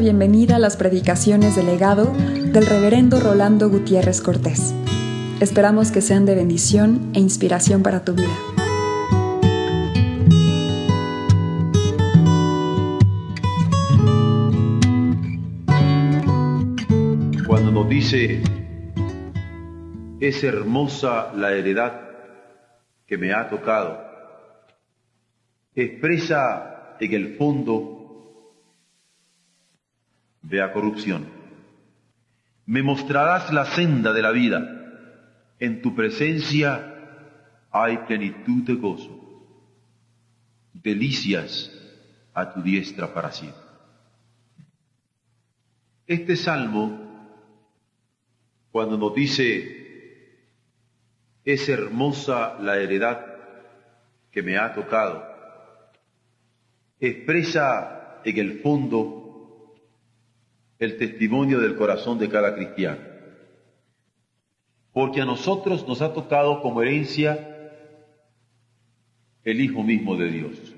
bienvenida a las predicaciones del legado del reverendo Rolando Gutiérrez Cortés. Esperamos que sean de bendición e inspiración para tu vida. Cuando nos dice, es hermosa la heredad que me ha tocado, expresa en el fondo vea corrupción. Me mostrarás la senda de la vida. En tu presencia hay plenitud de gozo, delicias a tu diestra para siempre. Este salmo, cuando nos dice, es hermosa la heredad que me ha tocado, expresa en el fondo el testimonio del corazón de cada cristiano. Porque a nosotros nos ha tocado como herencia el Hijo mismo de Dios.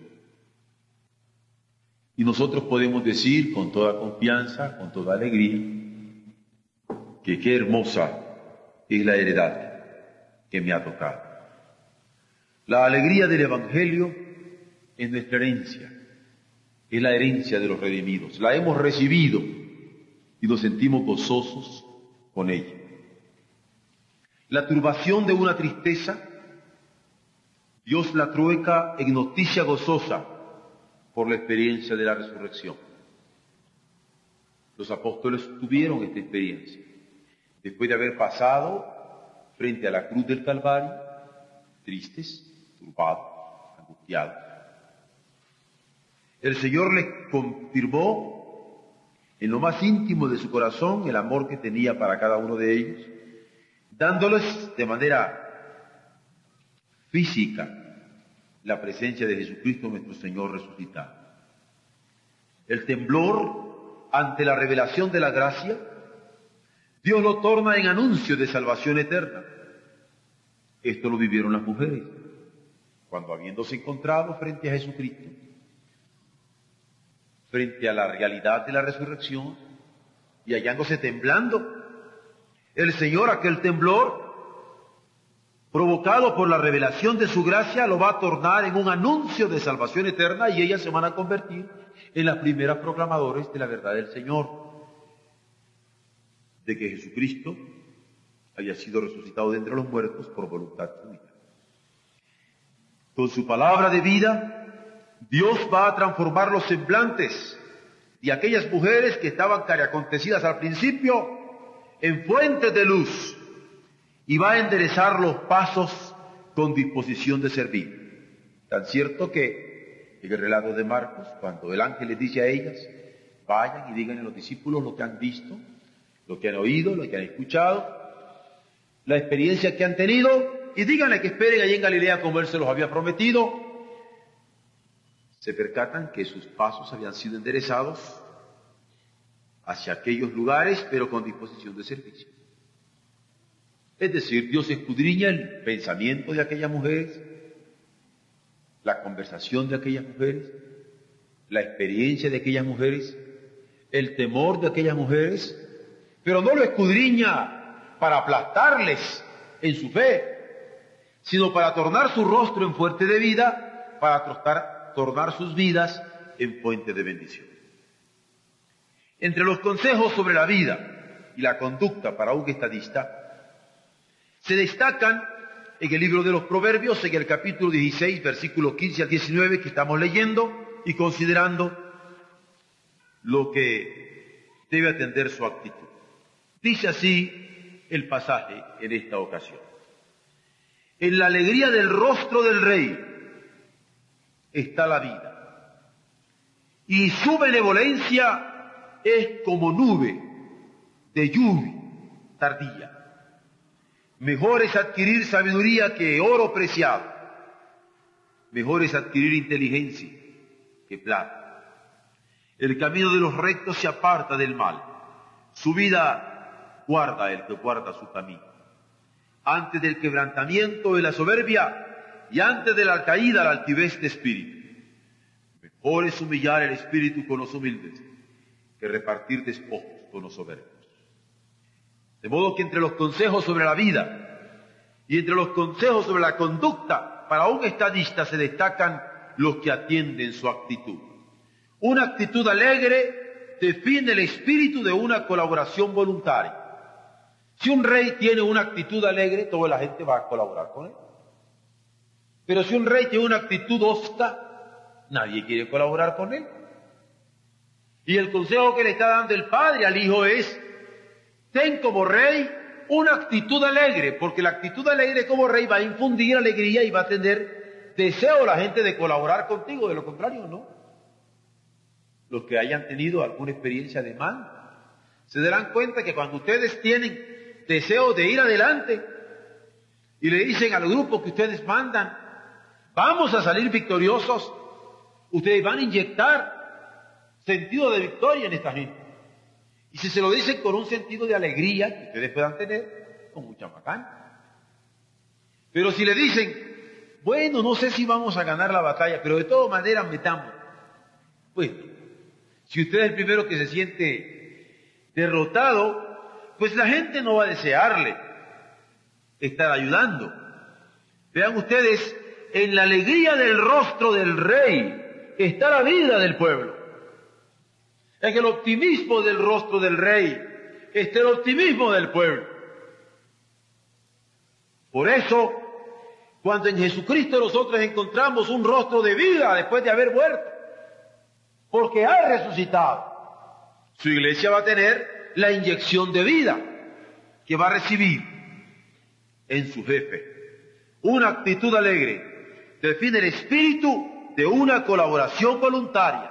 Y nosotros podemos decir con toda confianza, con toda alegría, que qué hermosa es la heredad que me ha tocado. La alegría del Evangelio es nuestra herencia, es la herencia de los redimidos. La hemos recibido y nos sentimos gozosos con ella. La turbación de una tristeza, Dios la trueca en noticia gozosa por la experiencia de la resurrección. Los apóstoles tuvieron esta experiencia. Después de haber pasado frente a la cruz del Calvario, tristes, turbados, angustiados. El Señor les confirmó en lo más íntimo de su corazón el amor que tenía para cada uno de ellos, dándoles de manera física la presencia de Jesucristo nuestro Señor resucitado. El temblor ante la revelación de la gracia, Dios lo torna en anuncio de salvación eterna. Esto lo vivieron las mujeres, cuando habiéndose encontrado frente a Jesucristo, frente a la realidad de la resurrección y hallándose temblando. El Señor, aquel temblor, provocado por la revelación de su gracia, lo va a tornar en un anuncio de salvación eterna y ellas se van a convertir en las primeras proclamadores de la verdad del Señor, de que Jesucristo haya sido resucitado de entre los muertos por voluntad suya. Con su palabra de vida, Dios va a transformar los semblantes de aquellas mujeres que estaban cariacontecidas al principio en fuentes de luz y va a enderezar los pasos con disposición de servir. Tan cierto que en el relato de Marcos, cuando el ángel les dice a ellas, vayan y digan a los discípulos lo que han visto, lo que han oído, lo que han escuchado, la experiencia que han tenido, y díganle que esperen allí en Galilea como Él se los había prometido, se percatan que sus pasos habían sido enderezados hacia aquellos lugares, pero con disposición de servicio. Es decir, Dios escudriña el pensamiento de aquellas mujeres, la conversación de aquellas mujeres, la experiencia de aquellas mujeres, el temor de aquellas mujeres, pero no lo escudriña para aplastarles en su fe, sino para tornar su rostro en fuerte de vida, para trostar tornar sus vidas en fuente de bendición. Entre los consejos sobre la vida y la conducta para un estadista, se destacan en el libro de los Proverbios, en el capítulo 16, versículos 15 al 19, que estamos leyendo y considerando lo que debe atender su actitud. Dice así el pasaje en esta ocasión. En la alegría del rostro del rey está la vida. Y su benevolencia es como nube de lluvia tardía. Mejor es adquirir sabiduría que oro preciado. Mejor es adquirir inteligencia que plata. El camino de los rectos se aparta del mal. Su vida guarda el que guarda su camino. Antes del quebrantamiento de la soberbia, y antes de la caída la altivez de espíritu. Mejor es humillar el espíritu con los humildes que repartir despojos con los soberbios. De modo que entre los consejos sobre la vida y entre los consejos sobre la conducta, para un estadista se destacan los que atienden su actitud. Una actitud alegre define el espíritu de una colaboración voluntaria. Si un rey tiene una actitud alegre, toda la gente va a colaborar con él. Pero si un rey tiene una actitud hosta, nadie quiere colaborar con él. Y el consejo que le está dando el padre al hijo es, ten como rey una actitud alegre, porque la actitud alegre como rey va a infundir alegría y va a tener deseo la gente de colaborar contigo, de lo contrario no. Los que hayan tenido alguna experiencia de mal, se darán cuenta que cuando ustedes tienen deseo de ir adelante y le dicen al grupo que ustedes mandan, vamos a salir victoriosos, ustedes van a inyectar sentido de victoria en esta gente. Y si se lo dicen con un sentido de alegría que ustedes puedan tener, con mucha bacán. Pero si le dicen, bueno, no sé si vamos a ganar la batalla, pero de todas maneras metamos. Pues, si usted es el primero que se siente derrotado, pues la gente no va a desearle estar ayudando. Vean ustedes, en la alegría del rostro del rey está la vida del pueblo. En el optimismo del rostro del rey está el optimismo del pueblo. Por eso, cuando en Jesucristo nosotros encontramos un rostro de vida después de haber muerto, porque ha resucitado, su iglesia va a tener la inyección de vida que va a recibir en su jefe. Una actitud alegre define el espíritu de una colaboración voluntaria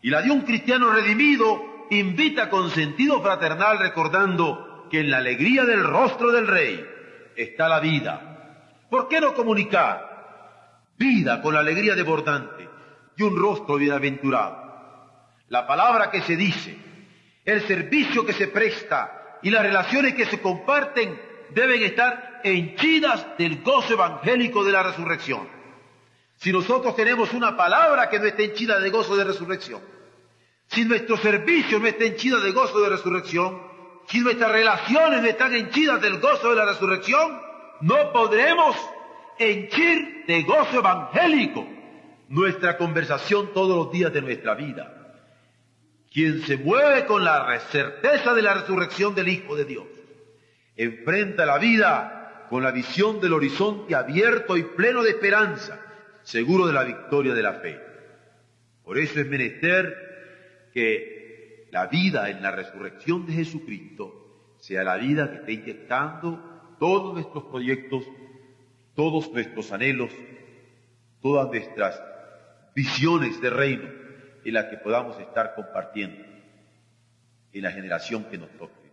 y la de un cristiano redimido invita con sentido fraternal recordando que en la alegría del rostro del rey está la vida. ¿Por qué no comunicar vida con la alegría desbordante de un rostro bienaventurado? La palabra que se dice, el servicio que se presta y las relaciones que se comparten deben estar henchidas del gozo evangélico de la resurrección. Si nosotros tenemos una palabra que no esté henchida de gozo de resurrección, si nuestro servicio no está henchido de gozo de resurrección, si nuestras relaciones no están henchidas del gozo de la resurrección, no podremos henchir de gozo evangélico nuestra conversación todos los días de nuestra vida. Quien se mueve con la certeza de la resurrección del Hijo de Dios, enfrenta la vida con la visión del horizonte abierto y pleno de esperanza, seguro de la victoria de la fe. Por eso es menester que la vida en la resurrección de Jesucristo sea la vida que esté inyectando todos nuestros proyectos, todos nuestros anhelos, todas nuestras visiones de reino en las que podamos estar compartiendo en la generación que nos toque.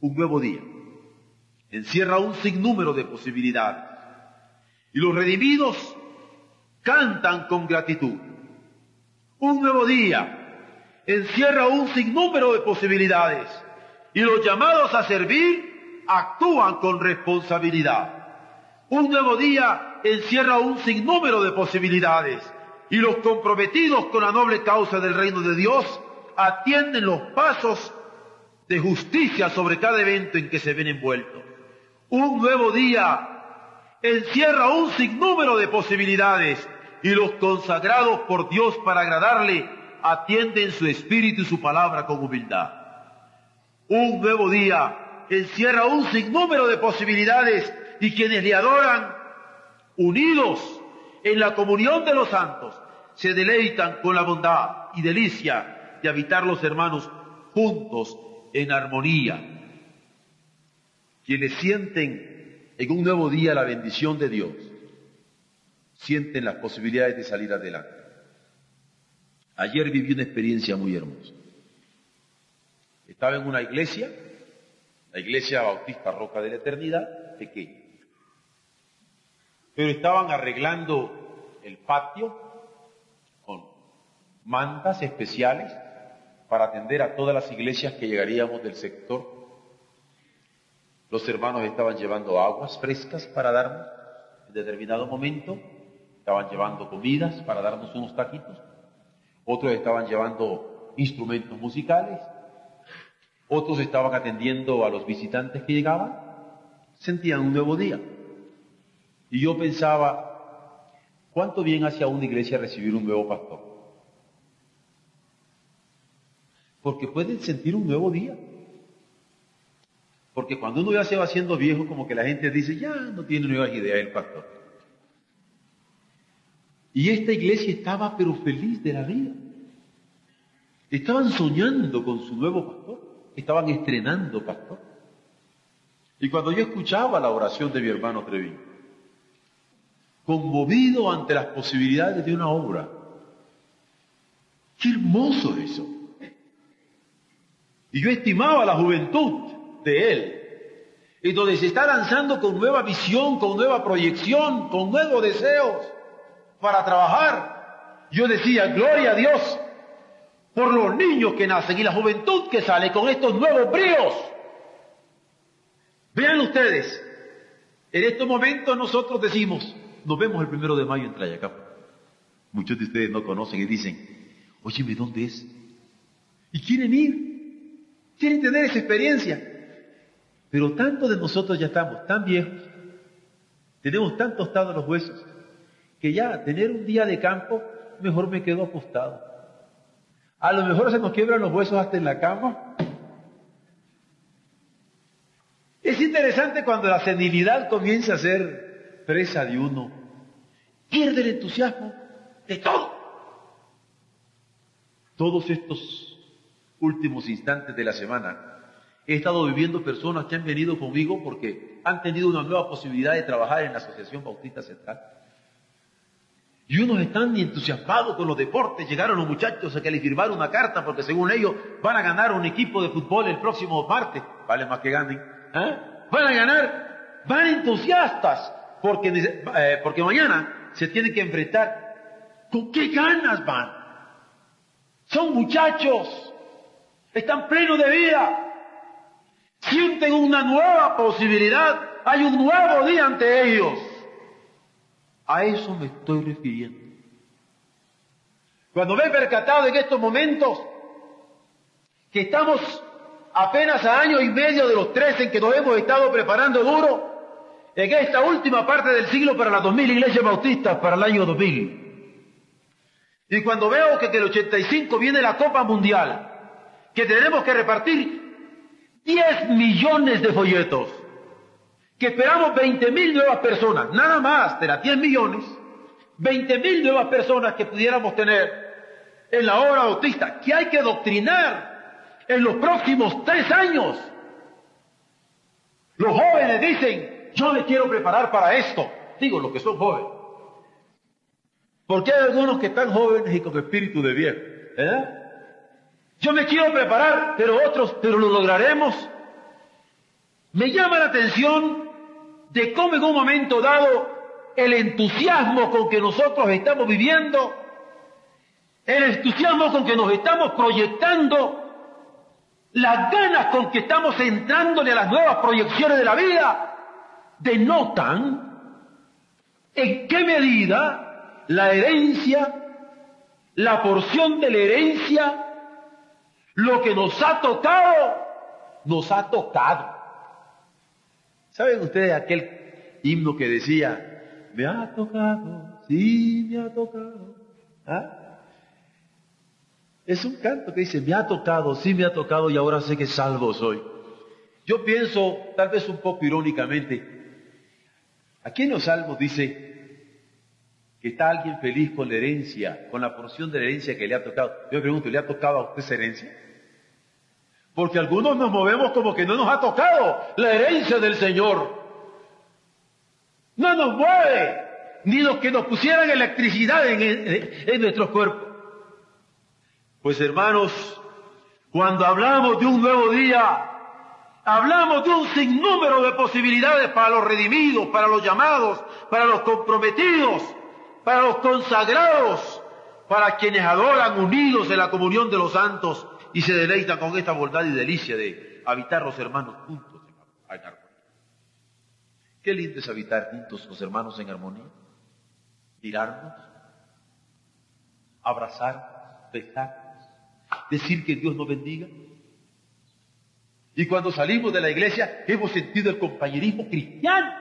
Un nuevo día encierra un sinnúmero de posibilidades y los redimidos cantan con gratitud. Un nuevo día encierra un sinnúmero de posibilidades y los llamados a servir actúan con responsabilidad. Un nuevo día encierra un sinnúmero de posibilidades y los comprometidos con la noble causa del reino de Dios atienden los pasos de justicia sobre cada evento en que se ven envueltos. Un nuevo día encierra un sinnúmero de posibilidades y los consagrados por Dios para agradarle atienden su espíritu y su palabra con humildad. Un nuevo día encierra un sinnúmero de posibilidades y quienes le adoran, unidos en la comunión de los santos, se deleitan con la bondad y delicia de habitar los hermanos juntos en armonía. Quienes sienten en un nuevo día la bendición de Dios, sienten las posibilidades de salir adelante. Ayer viví una experiencia muy hermosa. Estaba en una iglesia, la iglesia bautista Roca de la Eternidad, pequeña. Pero estaban arreglando el patio con mantas especiales para atender a todas las iglesias que llegaríamos del sector. Los hermanos estaban llevando aguas frescas para darnos en determinado momento, estaban llevando comidas para darnos unos taquitos, otros estaban llevando instrumentos musicales, otros estaban atendiendo a los visitantes que llegaban, sentían un nuevo día. Y yo pensaba, ¿cuánto bien hace una iglesia recibir un nuevo pastor? Porque pueden sentir un nuevo día. Porque cuando uno ya se va haciendo viejo, como que la gente dice, ya no tiene nuevas ideas el pastor. Y esta iglesia estaba pero feliz de la vida. Estaban soñando con su nuevo pastor. Estaban estrenando pastor. Y cuando yo escuchaba la oración de mi hermano Trevín, conmovido ante las posibilidades de una obra, qué hermoso eso. Y yo estimaba la juventud de él, y donde se está lanzando con nueva visión, con nueva proyección, con nuevos deseos para trabajar. Yo decía, gloria a Dios por los niños que nacen y la juventud que sale con estos nuevos bríos. Vean ustedes, en estos momentos nosotros decimos, nos vemos el primero de mayo en Trayacap. Muchos de ustedes no conocen y dicen, óyeme, ¿dónde es? Y quieren ir, quieren tener esa experiencia. Pero tanto de nosotros ya estamos tan viejos, tenemos tan tostados los huesos, que ya tener un día de campo, mejor me quedo acostado. A lo mejor se nos quiebran los huesos hasta en la cama. Es interesante cuando la senilidad comienza a ser presa de uno. Pierde el entusiasmo de todo. Todos estos últimos instantes de la semana he estado viviendo personas que han venido conmigo porque han tenido una nueva posibilidad de trabajar en la Asociación Bautista Central. Y unos están entusiasmados con los deportes. Llegaron los muchachos a que les firmaron una carta porque según ellos van a ganar un equipo de fútbol el próximo martes. Vale más que ganen. ¿eh? Van a ganar. Van entusiastas porque, eh, porque mañana se tienen que enfrentar. ¿Con qué ganas van? Son muchachos. Están plenos de vida. Sienten una nueva posibilidad. Hay un nuevo día ante ellos. A eso me estoy refiriendo. Cuando me he percatado en estos momentos que estamos apenas a año y medio de los tres en que nos hemos estado preparando duro, en esta última parte del siglo para las 2000 iglesias bautistas para el año 2000. Y cuando veo que en el 85 viene la Copa Mundial, que tenemos que repartir 10 millones de folletos, que esperamos 20 mil nuevas personas, nada más de las 10 millones, 20 mil nuevas personas que pudiéramos tener en la obra autista, que hay que doctrinar en los próximos tres años. Los jóvenes dicen, yo me quiero preparar para esto. Digo, los que son jóvenes. Porque hay algunos que están jóvenes y con espíritu de viejo. ¿eh? Yo me quiero preparar, pero otros, pero lo lograremos. Me llama la atención de cómo en un momento dado el entusiasmo con que nosotros estamos viviendo, el entusiasmo con que nos estamos proyectando, las ganas con que estamos entrándole a las nuevas proyecciones de la vida, denotan en qué medida la herencia, la porción de la herencia, lo que nos ha tocado, nos ha tocado. ¿Saben ustedes aquel himno que decía, me ha tocado, sí me ha tocado? ¿Ah? Es un canto que dice, me ha tocado, sí me ha tocado y ahora sé que salvo soy. Yo pienso, tal vez un poco irónicamente, aquí en los salmos dice que está alguien feliz con la herencia, con la porción de la herencia que le ha tocado. Yo me pregunto, ¿le ha tocado a usted esa herencia? Porque algunos nos movemos como que no nos ha tocado la herencia del Señor. No nos mueve, ni los que nos pusieran electricidad en, nuestros cuerpos. Pues hermanos, cuando hablamos de un nuevo día, hablamos de un sinnúmero de posibilidades para los redimidos, para los llamados, para los comprometidos, para los consagrados, para quienes adoran unidos en la comunión de los santos y se deleita con esta bondad y delicia de habitar los hermanos juntos en armonía. Qué lindo es habitar juntos los hermanos en armonía. Mirarnos, abrazar, besarnos, decir que Dios nos bendiga? Y cuando salimos de la iglesia hemos sentido el compañerismo cristiano.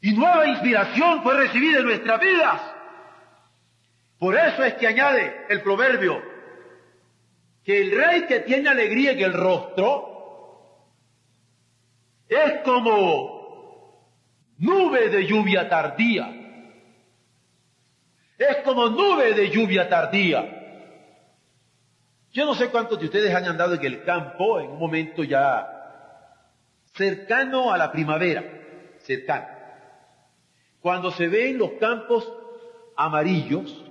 Y nueva inspiración fue recibida en nuestras vidas. Por eso es que añade el proverbio que el rey que tiene alegría en el rostro es como nube de lluvia tardía. Es como nube de lluvia tardía. Yo no sé cuántos de ustedes han andado en el campo en un momento ya cercano a la primavera, cercano. Cuando se ven los campos amarillos,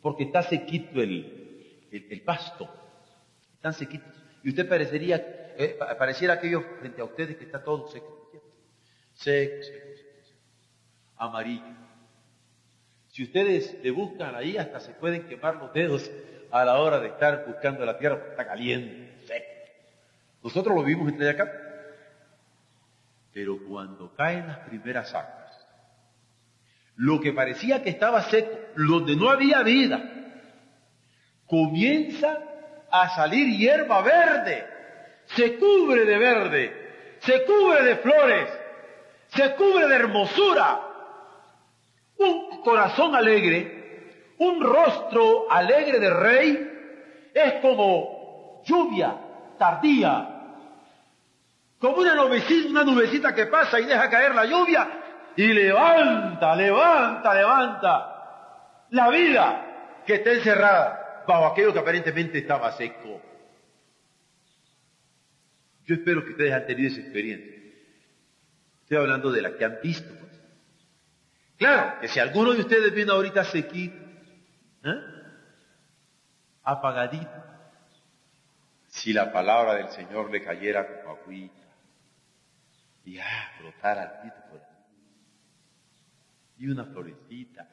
porque está sequito el, el, pasto, están sequitos. Y usted parecería, eh, pareciera aquello frente a ustedes que está todo seco, seco, seco, seco, amarillo. Si ustedes le buscan ahí, hasta se pueden quemar los dedos a la hora de estar buscando la tierra, porque está caliente, seco. Nosotros lo vimos entre acá. Pero cuando caen las primeras aguas, lo que parecía que estaba seco, donde no había vida, comienza a salir hierba verde, se cubre de verde, se cubre de flores, se cubre de hermosura, un corazón alegre, un rostro alegre de rey, es como lluvia tardía, como una nubecita, una nubecita que pasa y deja caer la lluvia y levanta, levanta, levanta la vida que está encerrada bajo aquello que aparentemente estaba seco. Yo espero que ustedes han tenido esa experiencia. Estoy hablando de la que han visto. Claro, que si alguno de ustedes viene ahorita sequito, ¿eh? apagadito, si la palabra del Señor le cayera como agüita y ah, brotara al pito por y una florecita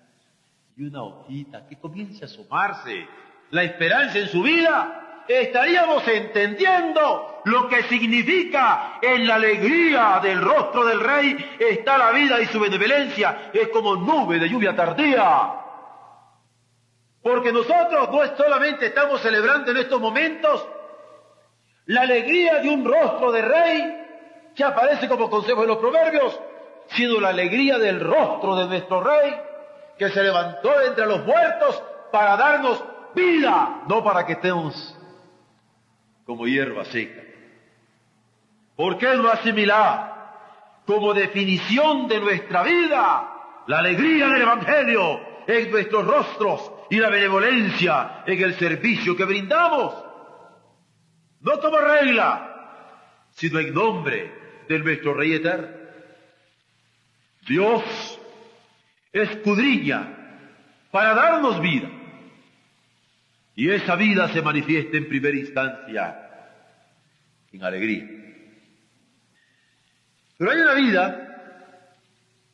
y una hojita que comience a asomarse la esperanza en su vida, estaríamos entendiendo lo que significa en la alegría del rostro del rey está la vida y su benevolencia es como nube de lluvia tardía. Porque nosotros no solamente estamos celebrando en estos momentos la alegría de un rostro de rey que aparece como consejo en los proverbios, sino la alegría del rostro de nuestro rey que se levantó entre los muertos para darnos vida, no para que estemos como hierba seca. ¿Por qué no asimilar como definición de nuestra vida la alegría del Evangelio en nuestros rostros y la benevolencia en el servicio que brindamos? No como regla, sino en nombre de nuestro Rey Eterno. Dios escudriña para darnos vida y esa vida se manifiesta en primera instancia en alegría. Pero hay una vida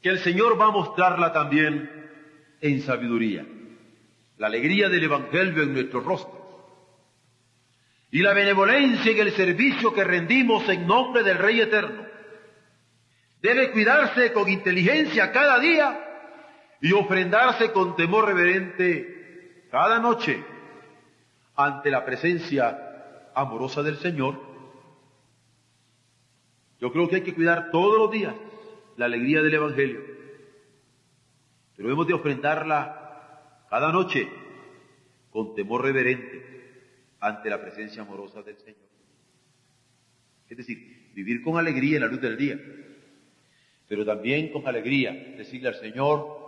que el Señor va a mostrarla también en sabiduría. La alegría del Evangelio en nuestros rostros. Y la benevolencia en el servicio que rendimos en nombre del Rey Eterno. Debe cuidarse con inteligencia cada día y ofrendarse con temor reverente cada noche ante la presencia amorosa del Señor, yo creo que hay que cuidar todos los días la alegría del Evangelio, pero hemos de ofrendarla cada noche con temor reverente ante la presencia amorosa del Señor. Es decir, vivir con alegría en la luz del día, pero también con alegría decirle al Señor,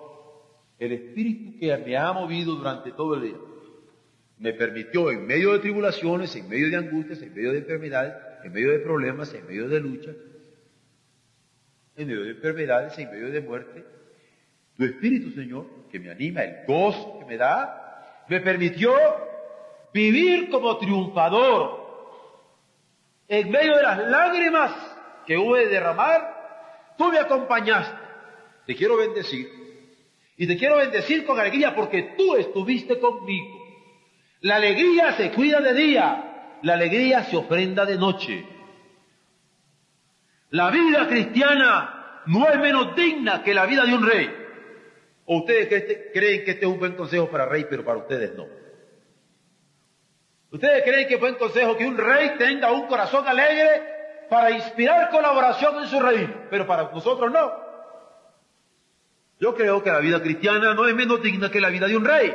el Espíritu que me ha movido durante todo el día, me permitió en medio de tribulaciones, en medio de angustias, en medio de enfermedades, en medio de problemas, en medio de luchas, en medio de enfermedades, en medio de muerte, tu Espíritu, Señor, que me anima, el gozo que me da, me permitió vivir como triunfador. En medio de las lágrimas que hube de derramar, tú me acompañaste. Te quiero bendecir. Y te quiero bendecir con alegría porque tú estuviste conmigo. La alegría se cuida de día, la alegría se ofrenda de noche. La vida cristiana no es menos digna que la vida de un rey. ¿O ustedes creen que este es un buen consejo para rey, pero para ustedes no? ¿Ustedes creen que es buen consejo que un rey tenga un corazón alegre para inspirar colaboración en su reino? Pero para nosotros no. Yo creo que la vida cristiana no es menos digna que la vida de un rey.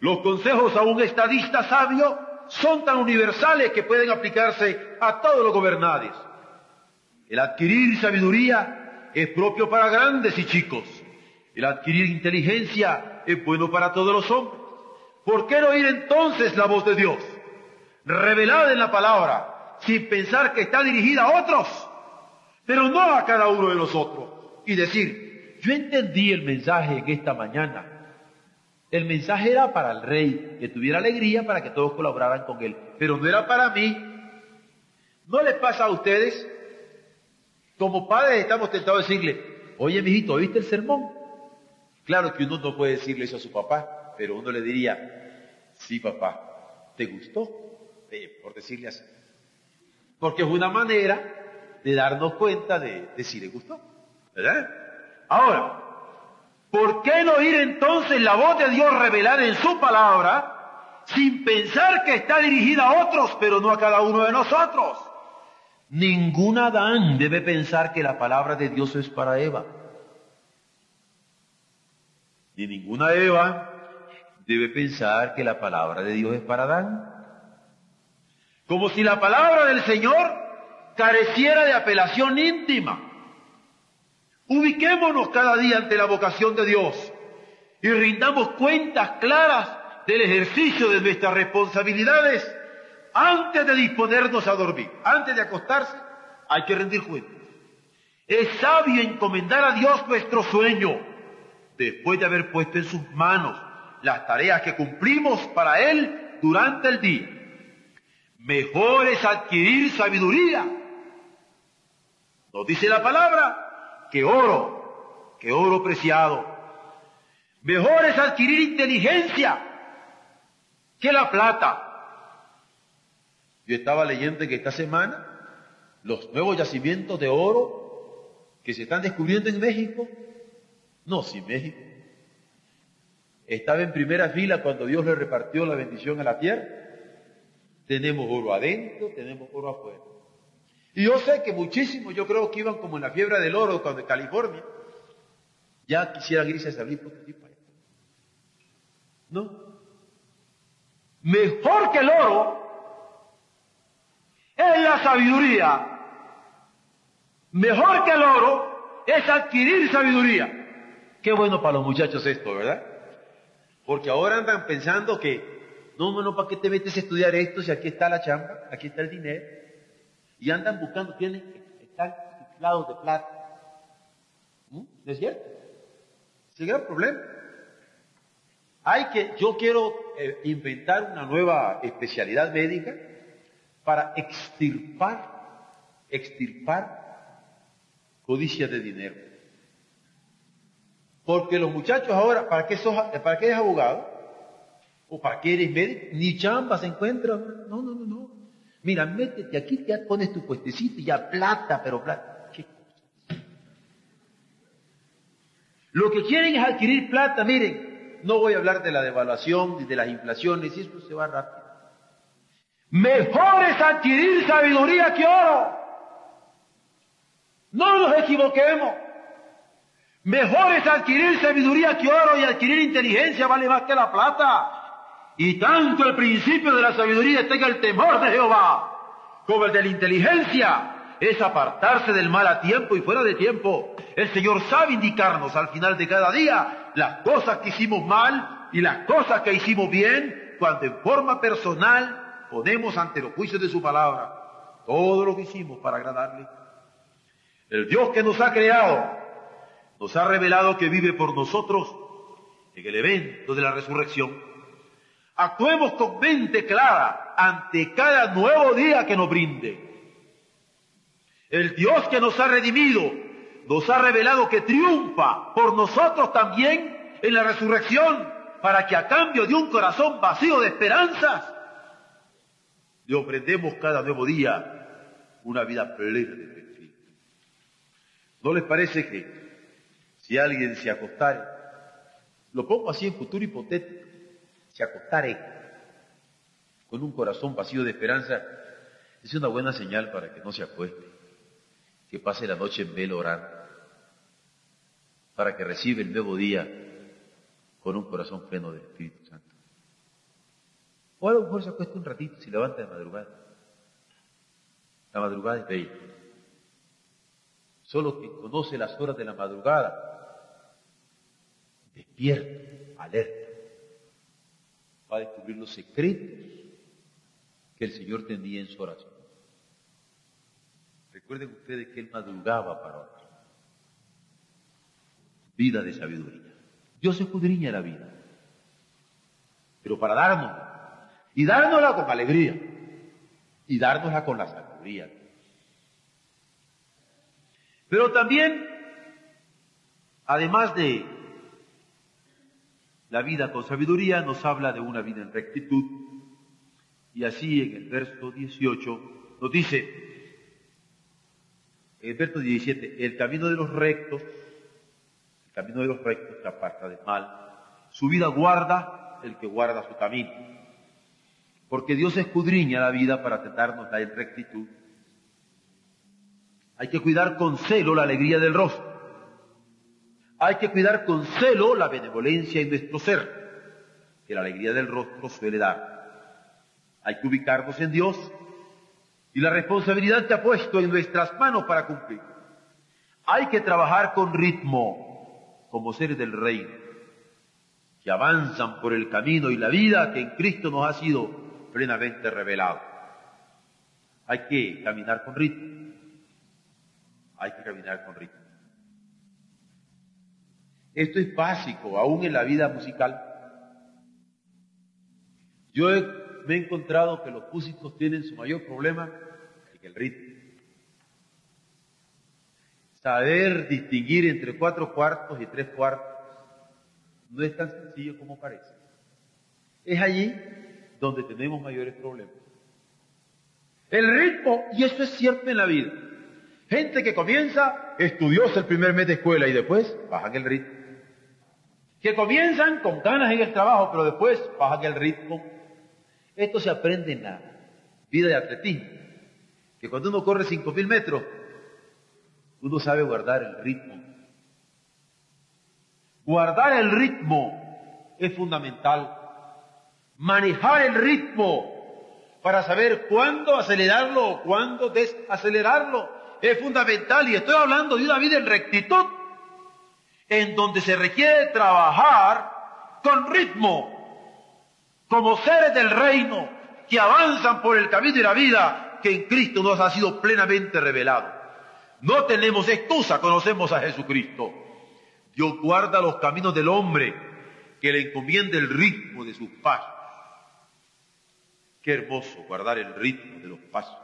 Los consejos a un estadista sabio son tan universales que pueden aplicarse a todos los gobernantes. El adquirir sabiduría es propio para grandes y chicos. El adquirir inteligencia es bueno para todos los hombres. ¿Por qué no oír entonces la voz de Dios, revelada en la palabra, sin pensar que está dirigida a otros, pero no a cada uno de nosotros? Y decir, yo entendí el mensaje en esta mañana. El mensaje era para el rey, que tuviera alegría para que todos colaboraran con él, pero no era para mí. ¿No les pasa a ustedes? Como padres estamos tentados a decirle, oye, mijito, ¿oíste el sermón? Claro que uno no puede decirle eso a su papá, pero uno le diría, Sí, papá. ¿Te gustó? Eh, por decirle así. Porque es una manera de darnos cuenta de, de si le gustó. ¿Verdad? Ahora, ¿por qué no oír entonces la voz de Dios revelada en su palabra sin pensar que está dirigida a otros, pero no a cada uno de nosotros? Ningún Adán debe pensar que la palabra de Dios es para Eva. Ni ninguna Eva debe pensar que la palabra de Dios es para Adán. Como si la palabra del Señor careciera de apelación íntima. Ubiquémonos cada día ante la vocación de Dios y rindamos cuentas claras del ejercicio de nuestras responsabilidades antes de disponernos a dormir. Antes de acostarse hay que rendir cuentas. Es sabio encomendar a Dios nuestro sueño después de haber puesto en sus manos las tareas que cumplimos para Él durante el día. Mejor es adquirir sabiduría. Nos dice la palabra que oro, que oro preciado. Mejor es adquirir inteligencia que la plata. Yo estaba leyendo que esta semana los nuevos yacimientos de oro que se están descubriendo en México, no, si México, estaba en primera fila cuando Dios le repartió la bendición a la tierra. Tenemos oro adentro, tenemos oro afuera. Y yo sé que muchísimos, yo creo que iban como en la fiebre del oro cuando en California, ya quisieran irse a salir por aquí para No. Mejor que el oro es la sabiduría. Mejor que el oro es adquirir sabiduría. Qué bueno para los muchachos esto, ¿verdad? Porque ahora andan pensando que, no, no, no, ¿para qué te metes a estudiar esto si aquí está la chamba, aquí está el dinero? Y andan buscando, tienen, están ciclados de plata. ¿Mm? ¿No es cierto? Es el gran problema. Hay que, yo quiero eh, inventar una nueva especialidad médica para extirpar, extirpar codicia de dinero. Porque los muchachos ahora, ¿para qué, sos, ¿para qué eres abogado? ¿O para qué eres médico? Ni chamba se encuentra. No, no, no, no. Mira, métete aquí, ya pones tu puestecito y ya plata, pero plata. ¿Qué? Lo que quieren es adquirir plata. Miren, no voy a hablar de la devaluación de las inflaciones, y eso se va rápido. Mejor es adquirir sabiduría que oro. No nos equivoquemos. Mejor es adquirir sabiduría que oro y adquirir inteligencia vale más que la plata. Y tanto el principio de la sabiduría tenga el temor de Jehová como el de la inteligencia es apartarse del mal a tiempo y fuera de tiempo. El Señor sabe indicarnos al final de cada día las cosas que hicimos mal y las cosas que hicimos bien cuando en forma personal ponemos ante los juicios de su palabra todo lo que hicimos para agradarle. El Dios que nos ha creado nos ha revelado que vive por nosotros en el evento de la resurrección. Actuemos con mente clara ante cada nuevo día que nos brinde. El Dios que nos ha redimido nos ha revelado que triunfa por nosotros también en la resurrección para que a cambio de un corazón vacío de esperanzas le ofrendemos cada nuevo día una vida plena de fe. ¿No les parece que si alguien se acostare, lo pongo así en futuro hipotético, se acostare con un corazón vacío de esperanza, es una buena señal para que no se acueste, que pase la noche en velo orando, para que reciba el nuevo día con un corazón pleno del Espíritu Santo. O a lo mejor se acuesta un ratito, se levanta de madrugada. La madrugada es bella. Solo que conoce las horas de la madrugada, despierta, alerta, va a descubrir los secretos que el Señor tenía en su oración. Recuerden ustedes que Él madrugaba para orar. Vida de sabiduría. Dios escudriña la vida, pero para dárnosla, y dárnosla con alegría, y dárnosla con la sabiduría. Pero también, además de la vida con sabiduría, nos habla de una vida en rectitud. Y así en el verso 18 nos dice, en el verso 17, el camino de los rectos, el camino de los rectos se aparta de mal. Su vida guarda el que guarda su camino. Porque Dios escudriña la vida para tratarnos la rectitud hay que cuidar con celo la alegría del rostro. Hay que cuidar con celo la benevolencia en nuestro ser, que la alegría del rostro suele dar. Hay que ubicarnos en Dios y la responsabilidad que ha puesto en nuestras manos para cumplir. Hay que trabajar con ritmo, como seres del reino, que avanzan por el camino y la vida que en Cristo nos ha sido plenamente revelado. Hay que caminar con ritmo hay que caminar con ritmo. Esto es básico, aún en la vida musical. Yo me he encontrado que los músicos tienen su mayor problema en el ritmo. Saber distinguir entre cuatro cuartos y tres cuartos no es tan sencillo como parece. Es allí donde tenemos mayores problemas. El ritmo, y esto es cierto en la vida, Gente que comienza estudiosa el primer mes de escuela y después bajan el ritmo. Que comienzan con ganas en el trabajo, pero después bajan el ritmo. Esto se aprende en la vida de atletismo. Que cuando uno corre cinco mil metros, uno sabe guardar el ritmo. Guardar el ritmo es fundamental. Manejar el ritmo para saber cuándo acelerarlo o cuándo desacelerarlo es fundamental y estoy hablando de una vida en rectitud, en donde se requiere trabajar con ritmo, como seres del reino que avanzan por el camino de la vida que en Cristo nos ha sido plenamente revelado. No tenemos excusa, conocemos a Jesucristo. Dios guarda los caminos del hombre que le encomienda el ritmo de sus pasos. Qué hermoso guardar el ritmo de los pasos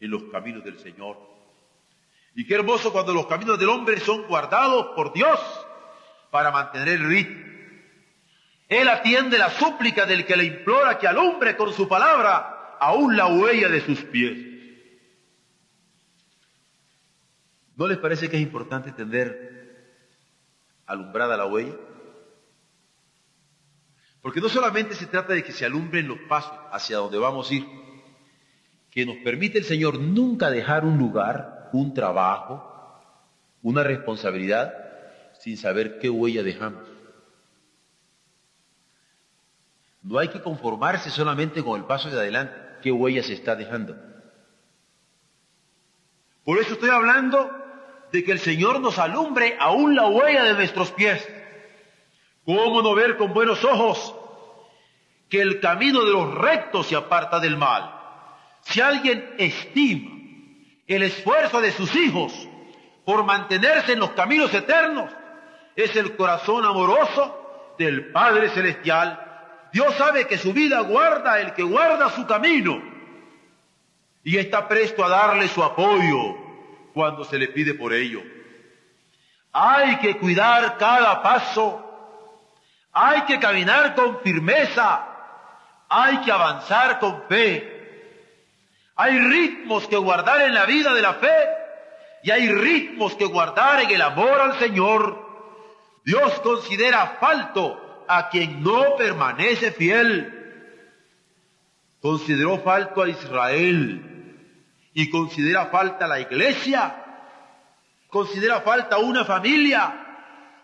en los caminos del Señor. Y qué hermoso cuando los caminos del hombre son guardados por Dios para mantener el ritmo. Él atiende la súplica del que le implora que alumbre con su palabra aún la huella de sus pies. ¿No les parece que es importante tener alumbrada la huella? Porque no solamente se trata de que se alumbren los pasos hacia donde vamos a ir, que nos permite el Señor nunca dejar un lugar, un trabajo, una responsabilidad, sin saber qué huella dejamos. No hay que conformarse solamente con el paso de adelante, qué huella se está dejando. Por eso estoy hablando de que el Señor nos alumbre aún la huella de nuestros pies. ¿Cómo no ver con buenos ojos que el camino de los rectos se aparta del mal? Si alguien estima el esfuerzo de sus hijos por mantenerse en los caminos eternos, es el corazón amoroso del Padre Celestial. Dios sabe que su vida guarda el que guarda su camino y está presto a darle su apoyo cuando se le pide por ello. Hay que cuidar cada paso, hay que caminar con firmeza, hay que avanzar con fe, hay ritmos que guardar en la vida de la fe y hay ritmos que guardar en el amor al Señor. Dios considera falto a quien no permanece fiel. consideró falto a Israel y considera falta a la iglesia, considera falta a una familia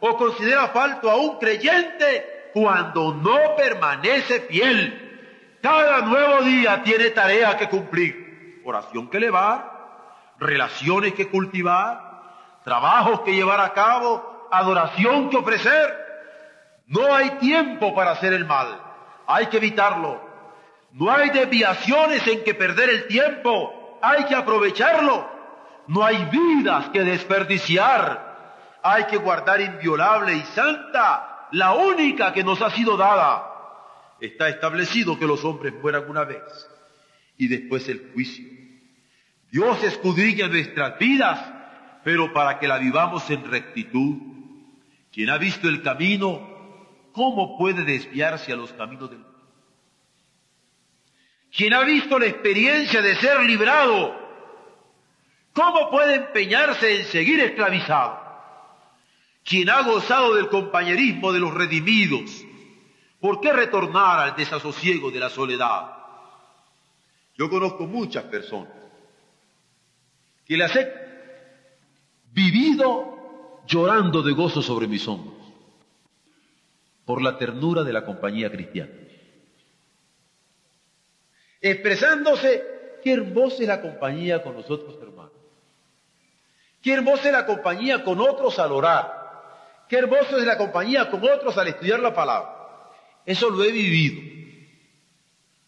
o considera falto a un creyente cuando no permanece fiel. Cada nuevo día tiene tarea que cumplir, oración que elevar, relaciones que cultivar, trabajos que llevar a cabo, adoración que ofrecer. No hay tiempo para hacer el mal, hay que evitarlo. No hay desviaciones en que perder el tiempo, hay que aprovecharlo. No hay vidas que desperdiciar, hay que guardar inviolable y santa la única que nos ha sido dada. Está establecido que los hombres mueran una vez y después el juicio. Dios escudriña nuestras vidas, pero para que la vivamos en rectitud. Quien ha visto el camino ¿cómo puede desviarse a los caminos del mundo? Quien ha visto la experiencia de ser librado, ¿cómo puede empeñarse en seguir esclavizado? Quien ha gozado del compañerismo de los redimidos, ¿por qué retornar al desasosiego de la soledad? Yo conozco muchas personas que las he vivido llorando de gozo sobre mis hombros por la ternura de la compañía cristiana. Expresándose, qué hermosa es la compañía con nosotros, hermanos. Qué hermosa es la compañía con otros al orar. Qué hermosa es la compañía con otros al estudiar la palabra. Eso lo he vivido.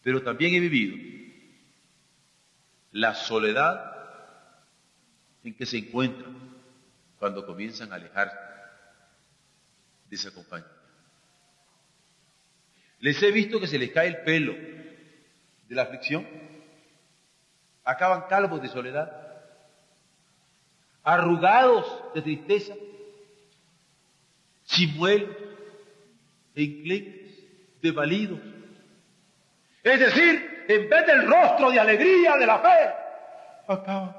Pero también he vivido la soledad en que se encuentran cuando comienzan a alejarse de esa compañía. Les he visto que se les cae el pelo de la aflicción. Acaban calvos de soledad, arrugados de tristeza, chimuelos, enclenques, desvalidos. Es decir, en vez del rostro de alegría de la fe, acaban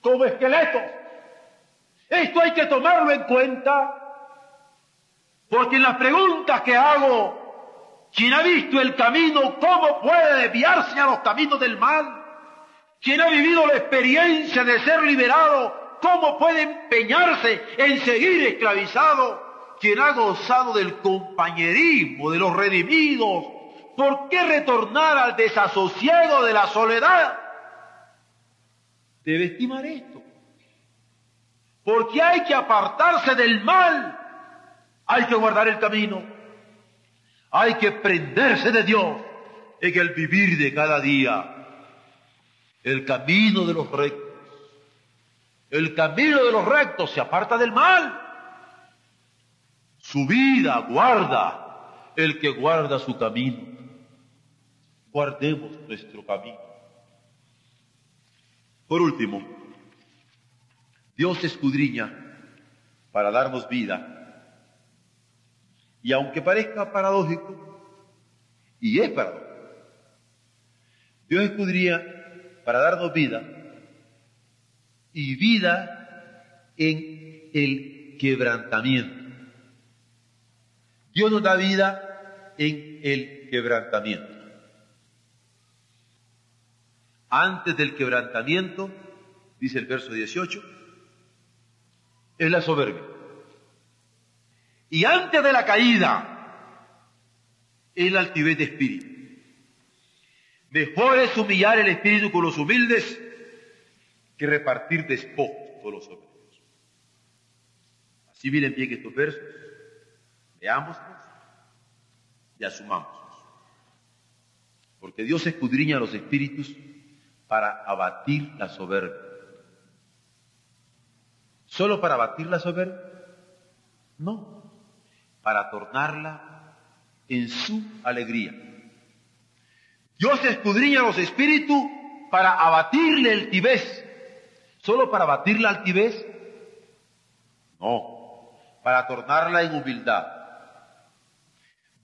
como esqueletos. Esto hay que tomarlo en cuenta porque en las preguntas que hago, quien ha visto el camino, ¿cómo puede desviarse a los caminos del mal? Quien ha vivido la experiencia de ser liberado, ¿cómo puede empeñarse en seguir esclavizado? Quien ha gozado del compañerismo de los redimidos, ¿por qué retornar al desasosiego de la soledad? Debe estimar esto. Porque hay que apartarse del mal hay que guardar el camino. Hay que prenderse de Dios en el vivir de cada día. El camino de los rectos. El camino de los rectos se aparta del mal. Su vida guarda el que guarda su camino. Guardemos nuestro camino. Por último, Dios escudriña para darnos vida y aunque parezca paradójico, y es paradójico, Dios escudría para darnos vida y vida en el quebrantamiento. Dios nos da vida en el quebrantamiento. Antes del quebrantamiento, dice el verso 18, es la soberbia. Y antes de la caída, el altivez de espíritu. Mejor es humillar el espíritu con los humildes que repartir despojos con los soberbios. Así miren bien estos versos. Veámoslos y asumámoslos. Porque Dios escudriña a los espíritus para abatir la soberbia. ¿Solo para abatir la soberbia? No para tornarla en su alegría. Dios escudriña los espíritus para abatirle el tibés. ¿Solo para abatir la altivez? No, para tornarla en humildad.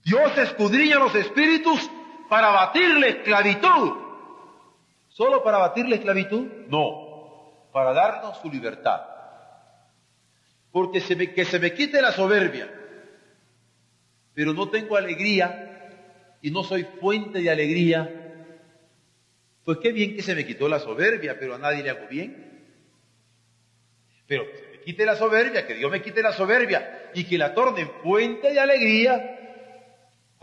Dios escudriña los espíritus para abatirle esclavitud. ¿Solo para abatirle esclavitud? No, para darnos su libertad. Porque se me, que se me quite la soberbia, pero no tengo alegría y no soy fuente de alegría, pues qué bien que se me quitó la soberbia, pero a nadie le hago bien. Pero que se me quite la soberbia, que Dios me quite la soberbia y que la torne en fuente de alegría,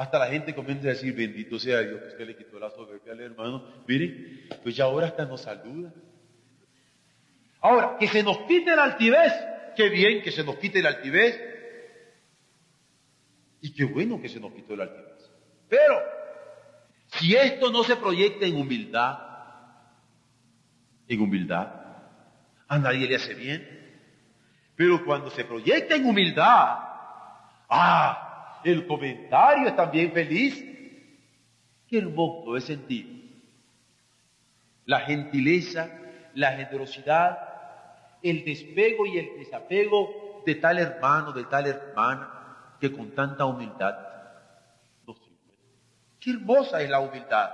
hasta la gente comienza a decir, bendito sea Dios que usted le quitó la soberbia al hermano. Miren, pues ya ahora hasta nos saluda. Ahora, que se nos quite la altivez, qué bien que se nos quite la altivez. Y qué bueno que se nos quitó la altivez. Pero, si esto no se proyecta en humildad, en humildad, a nadie le hace bien. Pero cuando se proyecta en humildad, ah, el comentario es también feliz. Qué hermoso es sentir la gentileza, la generosidad, el despego y el desapego de tal hermano, de tal hermana, que con tanta humildad Qué hermosa es la humildad.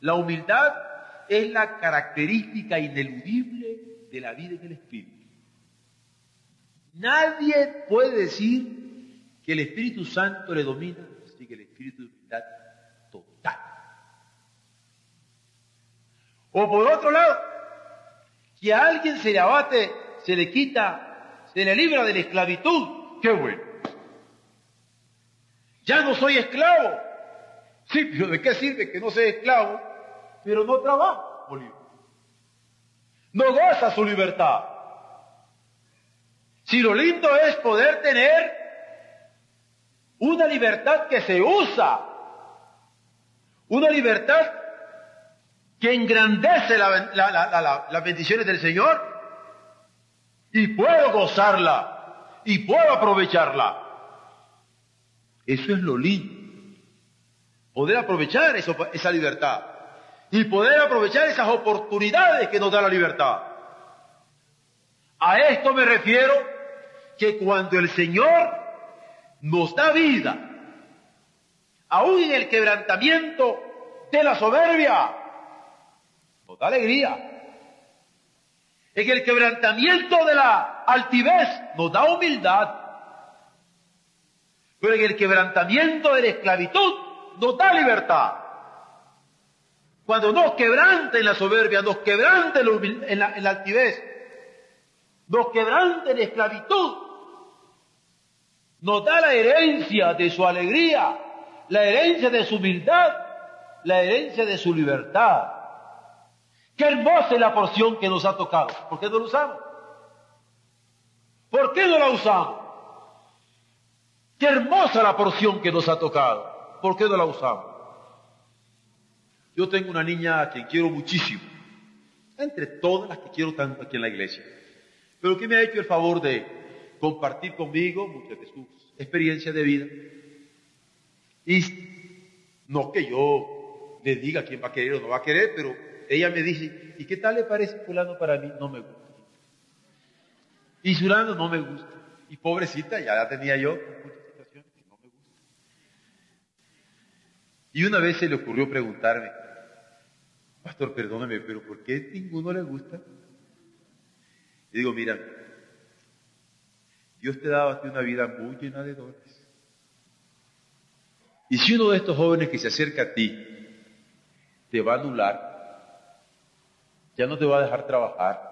La humildad es la característica ineludible de la vida en el Espíritu. Nadie puede decir que el Espíritu Santo le domina sin que el Espíritu de humildad total. O por otro lado, que a alguien se le abate, se le quita, se le libra de la esclavitud. ¡Qué bueno! Ya no soy esclavo, Sí, pero ¿de qué sirve que no sea esclavo, pero no trabaja, Bolívar? No goza su libertad. Si lo lindo es poder tener una libertad que se usa, una libertad que engrandece las bendiciones del Señor, y puedo gozarla, y puedo aprovecharla. Eso es lo lindo. Poder aprovechar esa libertad. Y poder aprovechar esas oportunidades que nos da la libertad. A esto me refiero que cuando el Señor nos da vida, aún en el quebrantamiento de la soberbia, nos da alegría. En el quebrantamiento de la altivez nos da humildad. Pero en el quebrantamiento de la esclavitud nos da libertad. Cuando nos quebrante en la soberbia, nos quebrante en la, altivez, nos quebrante en la esclavitud, nos da la herencia de su alegría, la herencia de su humildad, la herencia de su libertad. Qué hermosa es la porción que nos ha tocado. ¿Por qué no la usamos? ¿Por qué no la usamos? Qué hermosa la porción que nos ha tocado. ¿por qué no la usamos? Yo tengo una niña a quien quiero muchísimo, entre todas las que quiero tanto aquí en la iglesia, pero que me ha hecho el favor de compartir conmigo muchas de sus experiencias de vida. Y no que yo le diga quién va a querer o no va a querer, pero ella me dice, ¿y qué tal le parece fulano para mí? No me gusta. Y fulano no me gusta. Y pobrecita, ya la tenía yo, Y una vez se le ocurrió preguntarme, Pastor, perdóname, pero ¿por qué ninguno le gusta? Y digo, mira, Dios te daba a ti una vida muy llena de dones. Y si uno de estos jóvenes que se acerca a ti te va a anular, ya no te va a dejar trabajar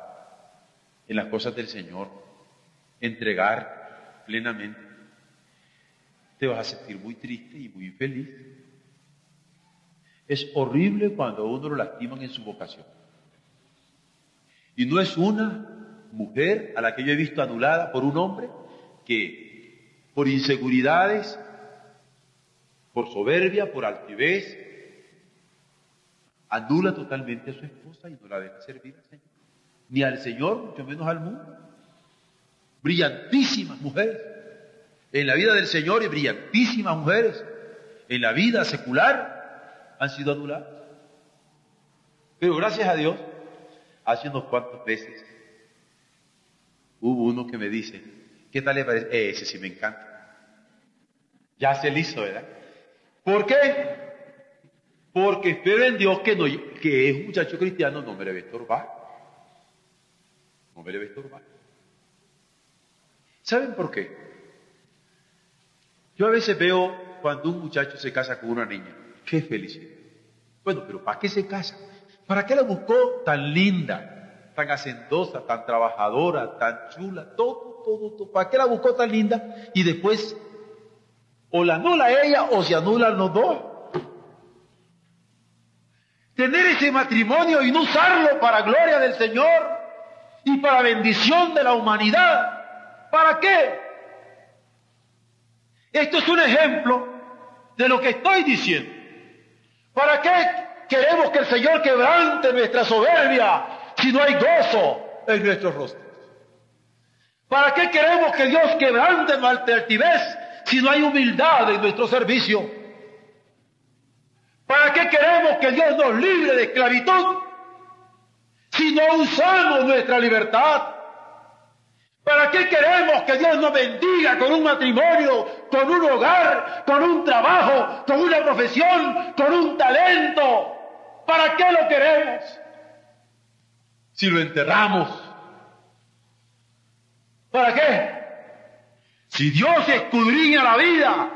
en las cosas del Señor, entregar plenamente, te vas a sentir muy triste y muy infeliz. Es horrible cuando a uno lo lastiman en su vocación. Y no es una mujer a la que yo he visto anulada por un hombre que por inseguridades, por soberbia, por altivez, anula totalmente a su esposa y no la deja servir al Señor. Ni al Señor, mucho menos al mundo. Brillantísimas mujeres en la vida del Señor y brillantísimas mujeres en la vida secular han sido anulados. Pero gracias a Dios, hace unos cuantos meses hubo uno que me dice, ¿qué tal le parece? Ese sí me encanta. Ya se listo, ¿verdad? ¿Por qué? Porque espero en Dios que, no, que es muchacho cristiano no me debe estorbar. No me debe estorbar. ¿Saben por qué? Yo a veces veo cuando un muchacho se casa con una niña. Qué felicidad. Bueno, pero ¿para qué se casa? ¿Para qué la buscó tan linda, tan hacendosa, tan trabajadora, tan chula? Todo, todo, todo. ¿Para qué la buscó tan linda? Y después, o la anula ella o se anulan los dos. Tener ese matrimonio y no usarlo para gloria del Señor y para bendición de la humanidad. ¿Para qué? Esto es un ejemplo de lo que estoy diciendo. ¿Para qué queremos que el Señor quebrante nuestra soberbia si no hay gozo en nuestros rostros? ¿Para qué queremos que Dios quebrante altivez si no hay humildad en nuestro servicio? ¿Para qué queremos que Dios nos libre de esclavitud si no usamos nuestra libertad? ¿Para qué queremos que Dios nos bendiga con un matrimonio, con un hogar, con un trabajo, con una profesión, con un talento? ¿Para qué lo queremos? Si lo enterramos. ¿Para qué? Si Dios escudriña la vida,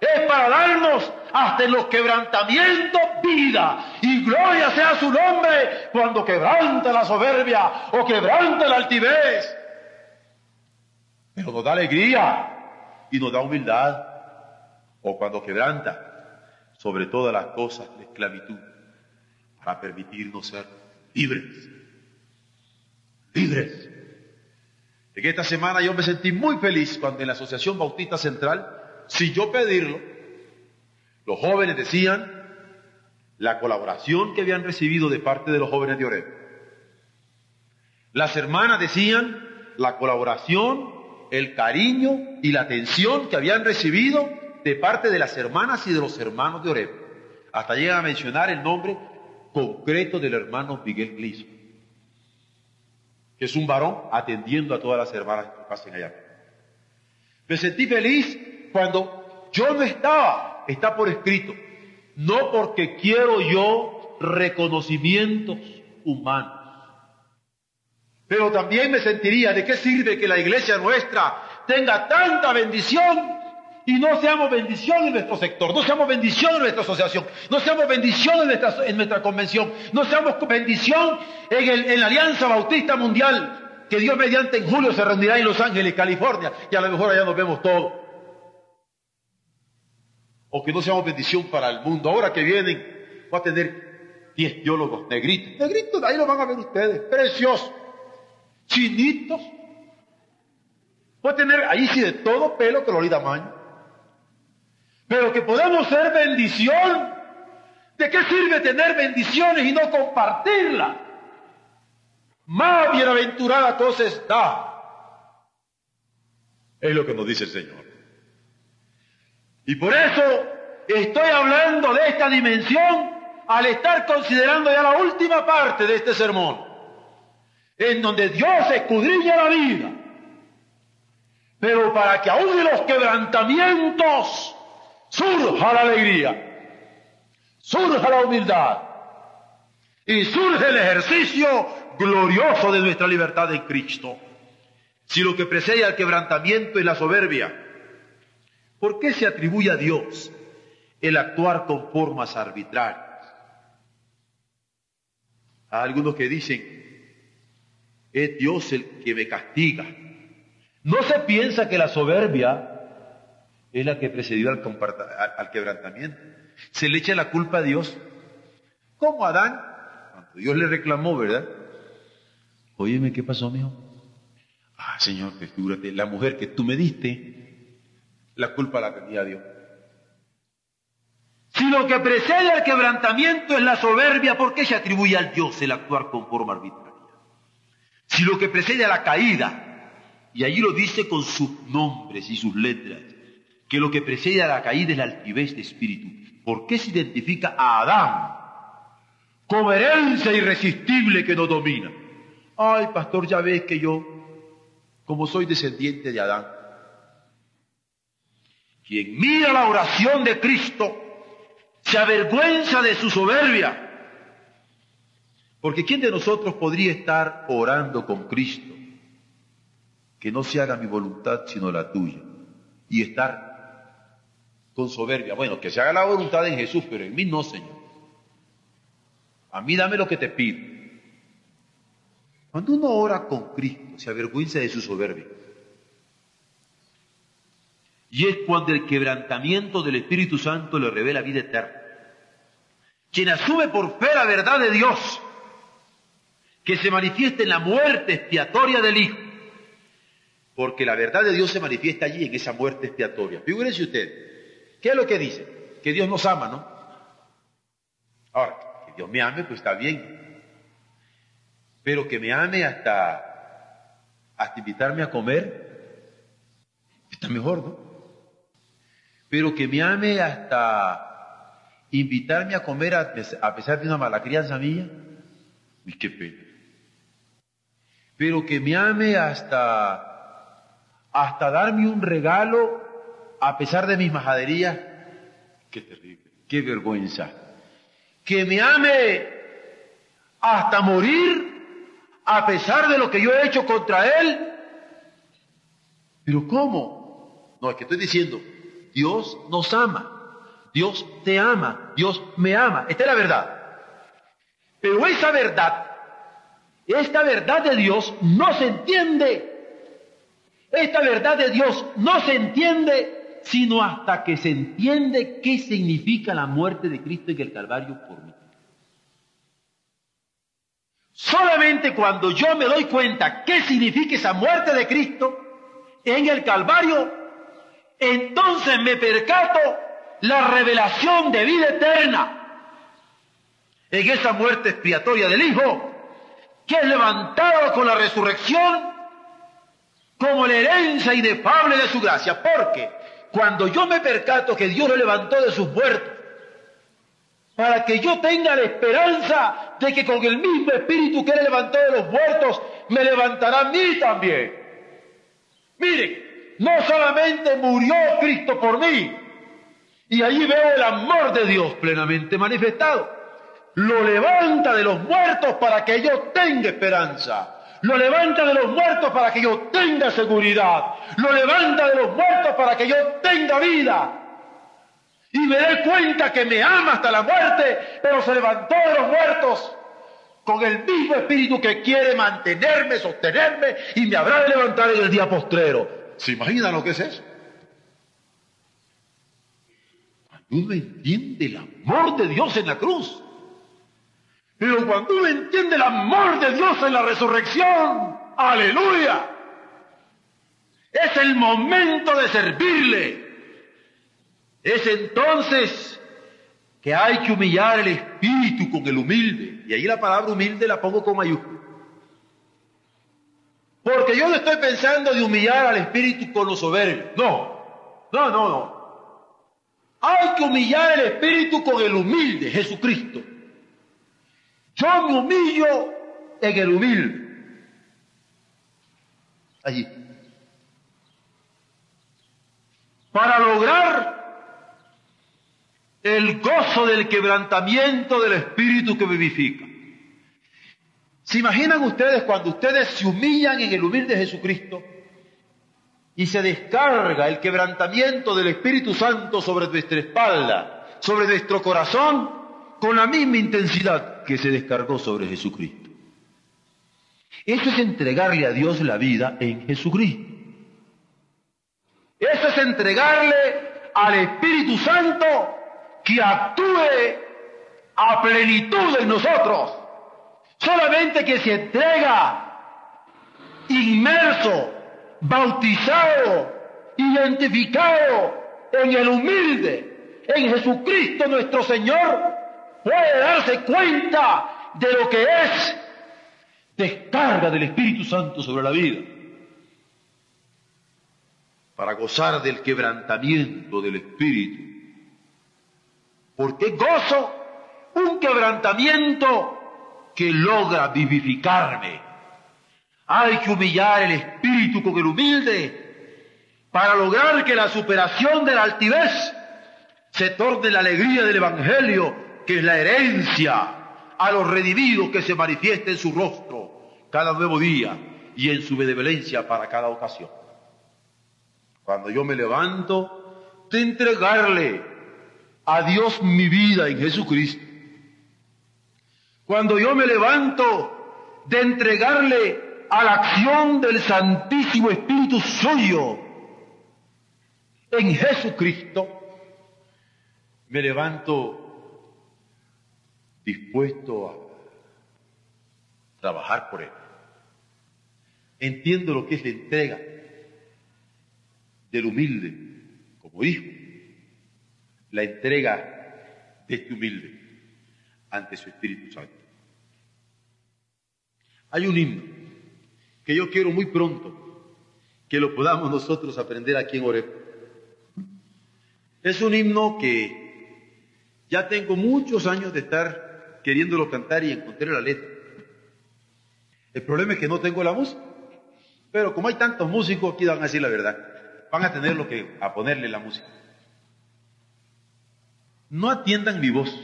es para darnos hasta en los quebrantamientos vida y gloria sea su nombre cuando quebranta la soberbia o quebranta la altivez pero nos da alegría y nos da humildad, o cuando quebranta sobre todas las cosas la esclavitud, para permitirnos ser libres. Libres. En esta semana yo me sentí muy feliz cuando en la Asociación Bautista Central, sin yo pedirlo, los jóvenes decían la colaboración que habían recibido de parte de los jóvenes de Oreb. Las hermanas decían la colaboración el cariño y la atención que habían recibido de parte de las hermanas y de los hermanos de Oreb. Hasta llega a mencionar el nombre concreto del hermano Miguel Gliso, que es un varón atendiendo a todas las hermanas que pasen allá. Me sentí feliz cuando yo no estaba, está por escrito, no porque quiero yo reconocimientos humanos pero también me sentiría, ¿de qué sirve que la iglesia nuestra tenga tanta bendición y no seamos bendición en nuestro sector, no seamos bendición en nuestra asociación, no seamos bendición en nuestra, en nuestra convención, no seamos bendición en, el, en la Alianza Bautista Mundial, que Dios mediante en julio se rendirá en Los Ángeles, California, y a lo mejor allá nos vemos todos. O que no seamos bendición para el mundo. Ahora que vienen, va a tener diez teólogos negritos. Negritos, ahí lo van a ver ustedes, preciosos chinitos. Puede tener ahí sí de todo pelo, color y tamaño. Pero que podemos ser bendición. ¿De qué sirve tener bendiciones y no compartirlas? Más bienaventurada cosa está. Es lo que nos dice el Señor. Y por eso estoy hablando de esta dimensión al estar considerando ya la última parte de este sermón en donde Dios escudriña la vida. Pero para que aún de los quebrantamientos surja la alegría, surja la humildad y surge el ejercicio glorioso de nuestra libertad en Cristo. Si lo que precede al quebrantamiento es la soberbia, ¿por qué se atribuye a Dios el actuar con formas arbitrarias? Hay algunos que dicen, es Dios el que me castiga. No se piensa que la soberbia es la que precedió al, quebrantamiento. Se le echa la culpa a Dios. Como Adán, cuando Dios le reclamó, ¿verdad? Óyeme, ¿qué pasó, mijo? Ah, Señor, figúrate, la mujer que tú me diste, la culpa la tenía Dios. Si lo que precede al quebrantamiento es la soberbia, ¿por qué se atribuye al Dios el actuar con forma arbitral? Si lo que precede a la caída, y allí lo dice con sus nombres y sus letras, que lo que precede a la caída es la altivez de espíritu. ¿Por qué se identifica a Adán como herencia irresistible que nos domina? Ay, pastor, ya ves que yo, como soy descendiente de Adán, quien mira la oración de Cristo, se avergüenza de su soberbia porque ¿quién de nosotros podría estar orando con Cristo? Que no se haga mi voluntad sino la tuya. Y estar con soberbia. Bueno, que se haga la voluntad de Jesús, pero en mí no, Señor. A mí dame lo que te pido. Cuando uno ora con Cristo, se avergüenza de su soberbia. Y es cuando el quebrantamiento del Espíritu Santo le revela vida eterna. Quien asume por fe la verdad de Dios, que se manifiesta en la muerte expiatoria del Hijo, porque la verdad de Dios se manifiesta allí en esa muerte expiatoria. Figúrense usted, ¿qué es lo que dice? Que Dios nos ama, ¿no? Ahora, que Dios me ame, pues está bien. Pero que me ame hasta, hasta invitarme a comer, está mejor, ¿no? Pero que me ame hasta invitarme a comer a, pesar de una mala crianza mía, y qué pena. Pero que me ame hasta, hasta darme un regalo a pesar de mis majaderías, qué terrible, qué vergüenza. Que me ame hasta morir a pesar de lo que yo he hecho contra él. Pero ¿cómo? No, es que estoy diciendo, Dios nos ama. Dios te ama, Dios me ama. Esta es la verdad. Pero esa verdad, esta verdad de Dios no se entiende. Esta verdad de Dios no se entiende sino hasta que se entiende qué significa la muerte de Cristo en el Calvario por mí. Solamente cuando yo me doy cuenta qué significa esa muerte de Cristo en el Calvario, entonces me percato la revelación de vida eterna en esa muerte expiatoria del Hijo, que es levantado con la resurrección como la herencia inefable de su gracia. Porque cuando yo me percato que Dios lo levantó de sus muertos, para que yo tenga la esperanza de que con el mismo espíritu que Él levantó de los muertos, me levantará a mí también. Miren, no solamente murió Cristo por mí, y allí veo el amor de Dios plenamente manifestado. Lo levanta de los muertos para que yo tenga esperanza. Lo levanta de los muertos para que yo tenga seguridad. Lo levanta de los muertos para que yo tenga vida. Y me dé cuenta que me ama hasta la muerte, pero se levantó de los muertos con el mismo espíritu que quiere mantenerme, sostenerme y me habrá de levantar en el día postrero. ¿Se imagina lo que es eso? uno entiende el amor de Dios en la cruz. Pero cuando uno entiende el amor de Dios en la resurrección, aleluya, es el momento de servirle. Es entonces que hay que humillar el espíritu con el humilde. Y ahí la palabra humilde la pongo con mayúscula. Porque yo no estoy pensando de humillar al espíritu con los soberbios. No, no, no, no. Hay que humillar el espíritu con el humilde, Jesucristo. Yo me humillo en el humilde. Allí. Para lograr el gozo del quebrantamiento del espíritu que vivifica. ¿Se imaginan ustedes cuando ustedes se humillan en el humilde Jesucristo? y se descarga el quebrantamiento del Espíritu Santo sobre nuestra espalda, sobre nuestro corazón, con la misma intensidad que se descargó sobre Jesucristo. Eso es entregarle a Dios la vida en Jesucristo. Eso es entregarle al Espíritu Santo que actúe a plenitud en nosotros. Solamente que se entrega inmerso bautizado, identificado en el humilde, en Jesucristo nuestro Señor, puede darse cuenta de lo que es descarga del Espíritu Santo sobre la vida, para gozar del quebrantamiento del Espíritu. Porque gozo un quebrantamiento que logra vivificarme, hay que humillar el espíritu con el humilde para lograr que la superación de la altivez se torne la alegría del Evangelio, que es la herencia a los redimidos que se manifiesta en su rostro cada nuevo día y en su benevolencia para cada ocasión. Cuando yo me levanto de entregarle a Dios mi vida en Jesucristo. Cuando yo me levanto de entregarle a la acción del Santísimo Espíritu suyo en Jesucristo, me levanto dispuesto a trabajar por Él. Entiendo lo que es la entrega del humilde como hijo, la entrega de este humilde ante su Espíritu Santo. Hay un himno que yo quiero muy pronto que lo podamos nosotros aprender aquí en Oreb. Es un himno que ya tengo muchos años de estar queriéndolo cantar y encontré la letra. El problema es que no tengo la música. Pero como hay tantos músicos, aquí van a decir la verdad. Van a tener lo que a ponerle la música. No atiendan mi voz.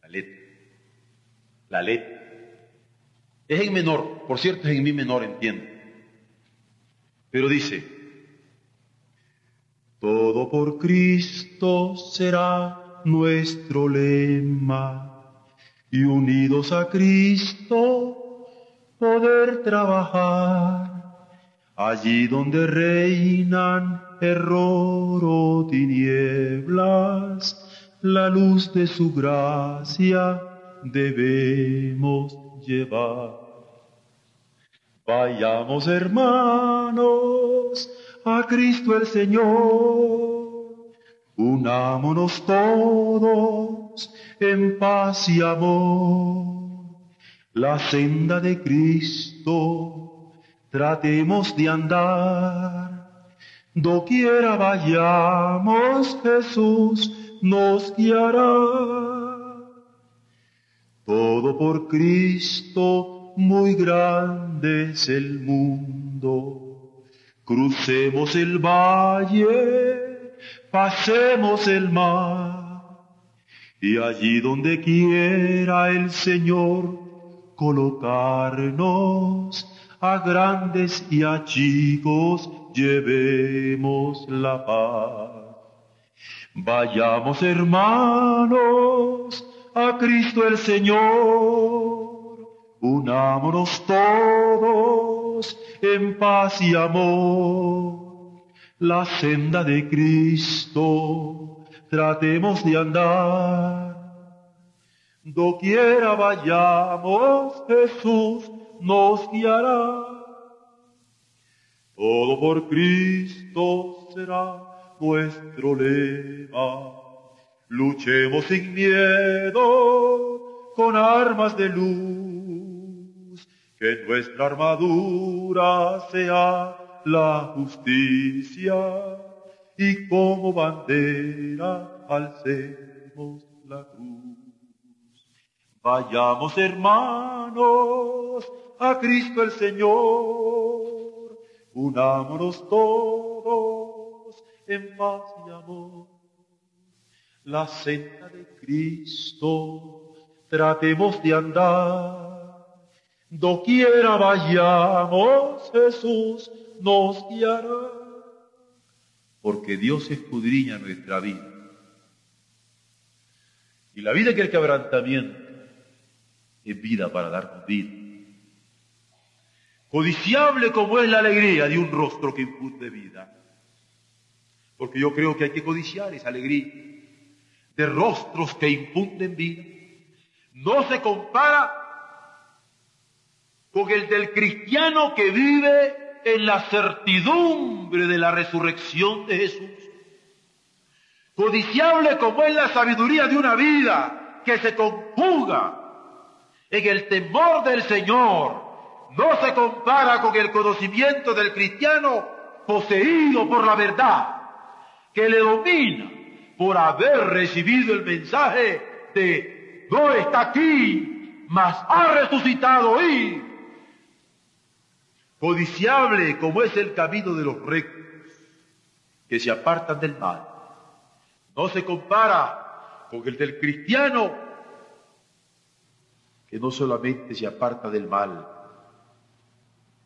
La letra. La letra. Es en menor, por cierto, es en mi menor, entiendo. Pero dice, todo por Cristo será nuestro lema y unidos a Cristo poder trabajar allí donde reinan error o tinieblas, la luz de su gracia debemos llevar. Vayamos hermanos a Cristo el Señor, unámonos todos en paz y amor. La senda de Cristo tratemos de andar Doquiera vayamos, Jesús nos guiará. Todo por Cristo, muy grande es el mundo. Crucemos el valle, pasemos el mar, y allí donde quiera el Señor colocarnos, a grandes y a chicos llevemos la paz. Vayamos hermanos a Cristo el Señor, unámonos todos en paz y amor. La senda de Cristo tratemos de andar. Doquiera vayamos, Jesús nos guiará. Todo por Cristo será nuestro lema. Luchemos sin miedo con armas de luz, que nuestra armadura sea la justicia y como bandera alcemos la cruz. Vayamos hermanos a Cristo el Señor, unámonos todos en paz y amor. La senda de Cristo tratemos de andar, doquiera vayamos Jesús nos guiará, porque Dios escudriña nuestra vida. Y la vida que el quebrantamiento es vida para darnos vida. Codiciable como es la alegría de un rostro que infunde vida. Porque yo creo que hay que codiciar esa alegría de rostros que infunden vida. No se compara con el del cristiano que vive en la certidumbre de la resurrección de Jesús. Codiciable como es la sabiduría de una vida que se conjuga en el temor del Señor no se compara con el conocimiento del cristiano poseído por la verdad, que le domina por haber recibido el mensaje de no está aquí, mas ha resucitado y codiciable como es el camino de los rectos que se apartan del mal. No se compara con el del cristiano que no solamente se aparta del mal,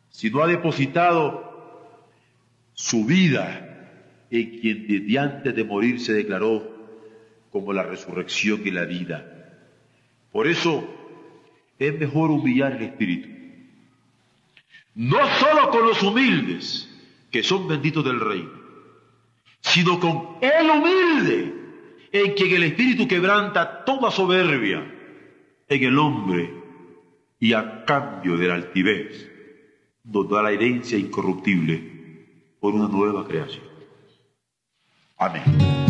sino ha depositado su vida en quien desde antes de morir se declaró como la resurrección y la vida. Por eso es mejor humillar el espíritu. No solo con los humildes, que son benditos del reino, sino con el humilde, en quien el espíritu quebranta toda soberbia en el hombre y a cambio de la altivez nos da la herencia incorruptible por una nueva creación. Amén.